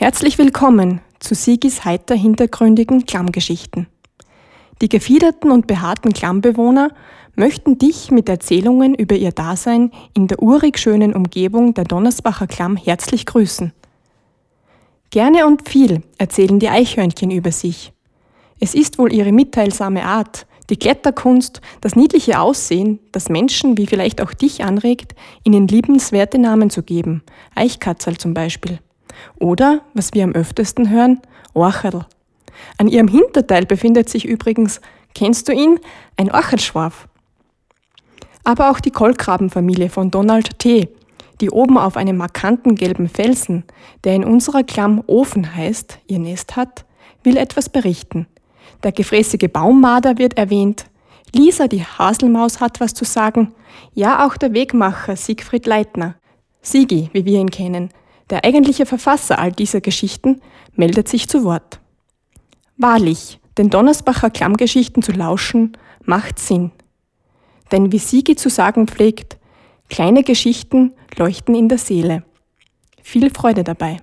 Herzlich willkommen zu Sigis heiter hintergründigen Klammgeschichten. Die gefiederten und behaarten Klammbewohner möchten dich mit Erzählungen über ihr Dasein in der urig schönen Umgebung der Donnersbacher Klamm herzlich grüßen. Gerne und viel erzählen die Eichhörnchen über sich. Es ist wohl ihre mitteilsame Art, die Kletterkunst, das niedliche Aussehen, das Menschen wie vielleicht auch dich anregt, ihnen liebenswerte Namen zu geben, Eichkatzel zum Beispiel. Oder, was wir am öftesten hören, Orcherl. An ihrem Hinterteil befindet sich übrigens, kennst du ihn, ein Orchelschwarf. Aber auch die Kolkrabenfamilie von Donald T., die oben auf einem markanten gelben Felsen, der in unserer Klamm Ofen heißt, ihr Nest hat, will etwas berichten. Der gefräßige Baummarder wird erwähnt. Lisa, die Haselmaus, hat was zu sagen. Ja, auch der Wegmacher Siegfried Leitner. Sigi, wie wir ihn kennen, der eigentliche Verfasser all dieser Geschichten meldet sich zu Wort. Wahrlich, den Donnersbacher Klammgeschichten zu lauschen, macht Sinn. Denn wie Sigi zu sagen pflegt, kleine Geschichten leuchten in der Seele. Viel Freude dabei.